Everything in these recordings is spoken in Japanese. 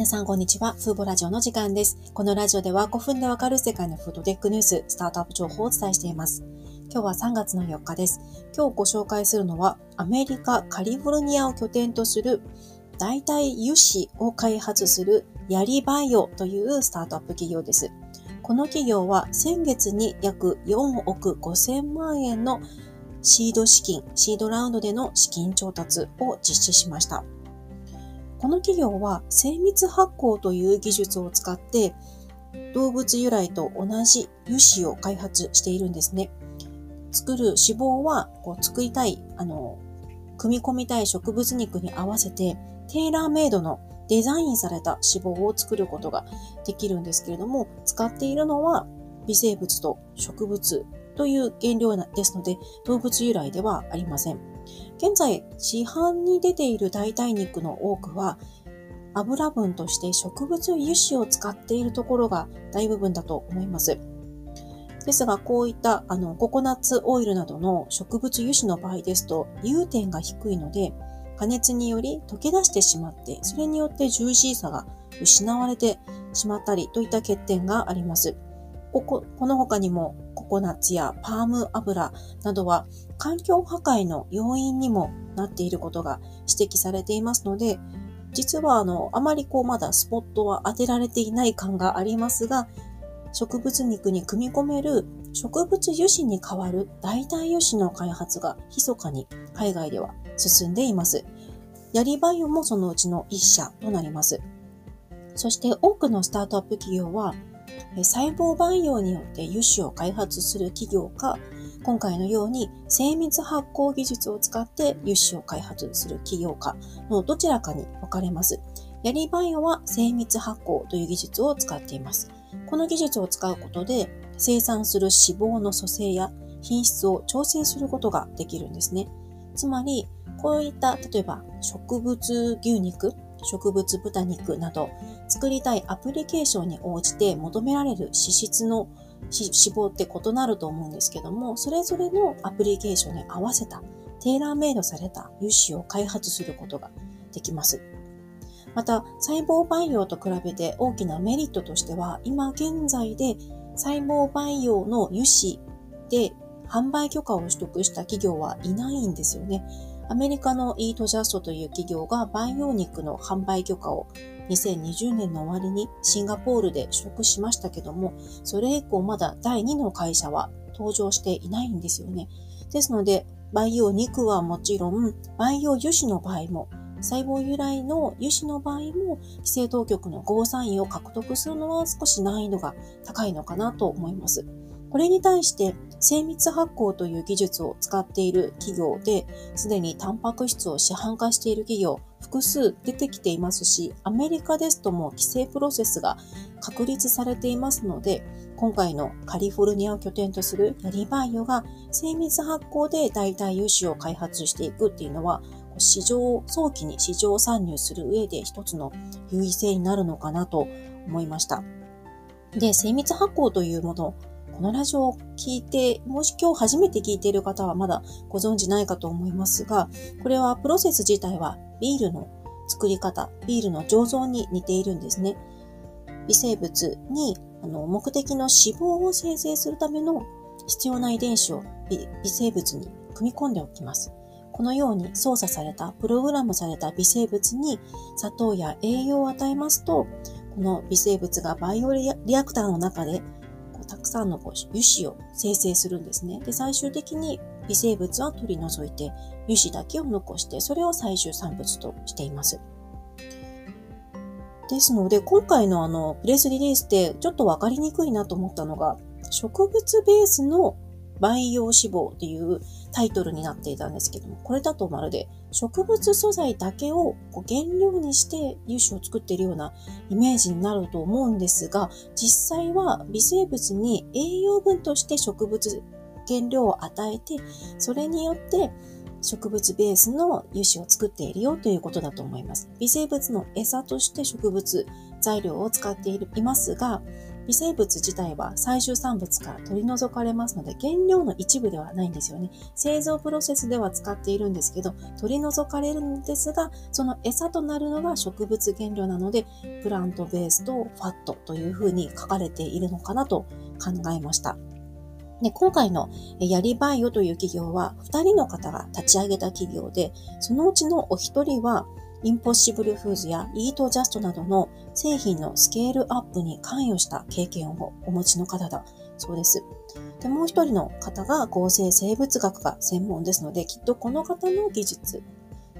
皆さん、こんにちは。フーボラジオの時間です。このラジオでは5分でわかる世界のフードテックニュース、スタートアップ情報をお伝えしています。今日は3月の4日です。今日ご紹介するのは、アメリカ・カリフォルニアを拠点とする代替油脂を開発するヤリバイオというスタートアップ企業です。この企業は先月に約4億5000万円のシード資金、シードラウンドでの資金調達を実施しました。この企業は精密発酵という技術を使って動物由来と同じ油脂を開発しているんですね。作る脂肪はこう作りたい、あの、組み込みたい植物肉に合わせてテーラーメイドのデザインされた脂肪を作ることができるんですけれども、使っているのは微生物と植物という原料ですので、動物由来ではありません。現在、市販に出ている代替肉の多くは、油分として植物油脂を使っているところが大部分だと思います。ですが、こういったあのココナッツオイルなどの植物油脂の場合ですと、融点が低いので、加熱により溶け出してしまって、それによってジューシーさが失われてしまったりといった欠点があります。こここの他にもココナッツやパーム油などは環境破壊の要因にもなっていることが指摘されていますので、実はあの、あまりこうまだスポットは当てられていない感がありますが、植物肉に組み込める植物油脂に代わる代替油脂の開発が密かに海外では進んでいます。ヤリバイオもそのうちの一社となります。そして多くのスタートアップ企業は細胞培養によって油脂を開発する企業か、今回のように精密発酵技術を使って油脂を開発する企業かのどちらかに分かれます。ヤリバイオは精密発酵という技術を使っています。この技術を使うことで生産する脂肪の組成や品質を調整することができるんですね。つまり、こういった例えば植物牛肉植物豚肉など作りたいアプリケーションに応じて求められる脂質の脂肪って異なると思うんですけども、それぞれのアプリケーションに合わせたテーラーメイドされた油脂を開発することができます。また、細胞培養と比べて大きなメリットとしては、今現在で細胞培養の油脂で販売許可を取得した企業はいないんですよね。アメリカのイートジャストという企業が培養肉の販売許可を2020年の終わりにシンガポールで取得しましたけども、それ以降まだ第2の会社は登場していないんですよね。ですので、培養肉はもちろん、培養油脂の場合も、細胞由来の油脂の場合も、規制当局のゴーサインを獲得するのは少し難易度が高いのかなと思います。これに対して精密発酵という技術を使っている企業で、すでにタンパク質を市販化している企業、複数出てきていますし、アメリカですとも規制プロセスが確立されていますので、今回のカリフォルニアを拠点とするヤリバイオが精密発酵で代替油脂を開発していくっていうのは、市場、早期に市場参入する上で一つの優位性になるのかなと思いました。で、精密発酵というもの、このラジオを聞いて、もし今日初めて聞いている方はまだご存知ないかと思いますが、これはプロセス自体はビールの作り方、ビールの醸造に似ているんですね。微生物にあの目的の脂肪を生成するための必要な遺伝子を微生物に組み込んでおきます。このように操作された、プログラムされた微生物に砂糖や栄養を与えますと、この微生物がバイオリアクターの中でさんのこう油脂を生成するんですね。で、最終的に微生物は取り除いて、油脂だけを残して、それを最終産物としています。ですので、今回のあの、プレスリリースでちょっとわかりにくいなと思ったのが、植物ベースの培養脂肪っていうタイトルになっていたんですけども、これだとまるで植物素材だけをこう原料にして油脂を作っているようなイメージになると思うんですが、実際は微生物に栄養分として植物原料を与えて、それによって植物ベースの油脂を作っているよということだと思います。微生物の餌として植物材料を使っていますが、微生物自体は最終産物から取り除かれますので、原料の一部ではないんですよね。製造プロセスでは使っているんですけど、取り除かれるんですが、その餌となるのが植物原料なので、プラントベースとファットというふうに書かれているのかなと考えました。で今回のやりバイオという企業は2人の方が立ち上げた企業で、そのうちのお一人はインポッシブルフーズやイートジャストなどの製品のスケールアップに関与した経験をお持ちの方だそうです。で、もう一人の方が合成生物学が専門ですので、きっとこの方の技術、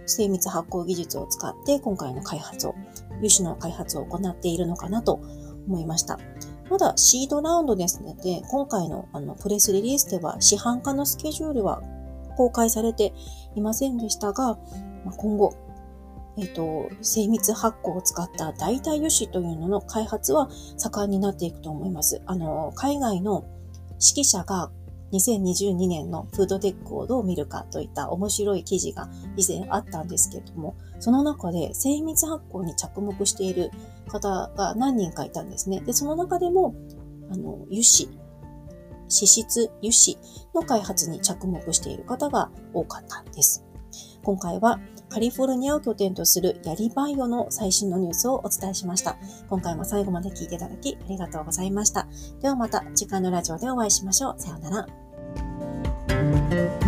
精密発酵技術を使って今回の開発を、油脂の開発を行っているのかなと思いました。まだシードラウンドですので、今回のあのプレスリリースでは市販化のスケジュールは公開されていませんでしたが、今後えっ、ー、と、精密発酵を使った代替油脂というのの開発は盛んになっていくと思います。あの、海外の指揮者が2022年のフードテックをどう見るかといった面白い記事が以前あったんですけれども、その中で精密発酵に着目している方が何人かいたんですね。で、その中でも、あの、油脂、脂質油脂の開発に着目している方が多かったんです。今回はカリフォルニアを拠点とするヤリバイオの最新のニュースをお伝えしました。今回も最後まで聞いていただきありがとうございました。ではまた次回のラジオでお会いしましょう。さようなら。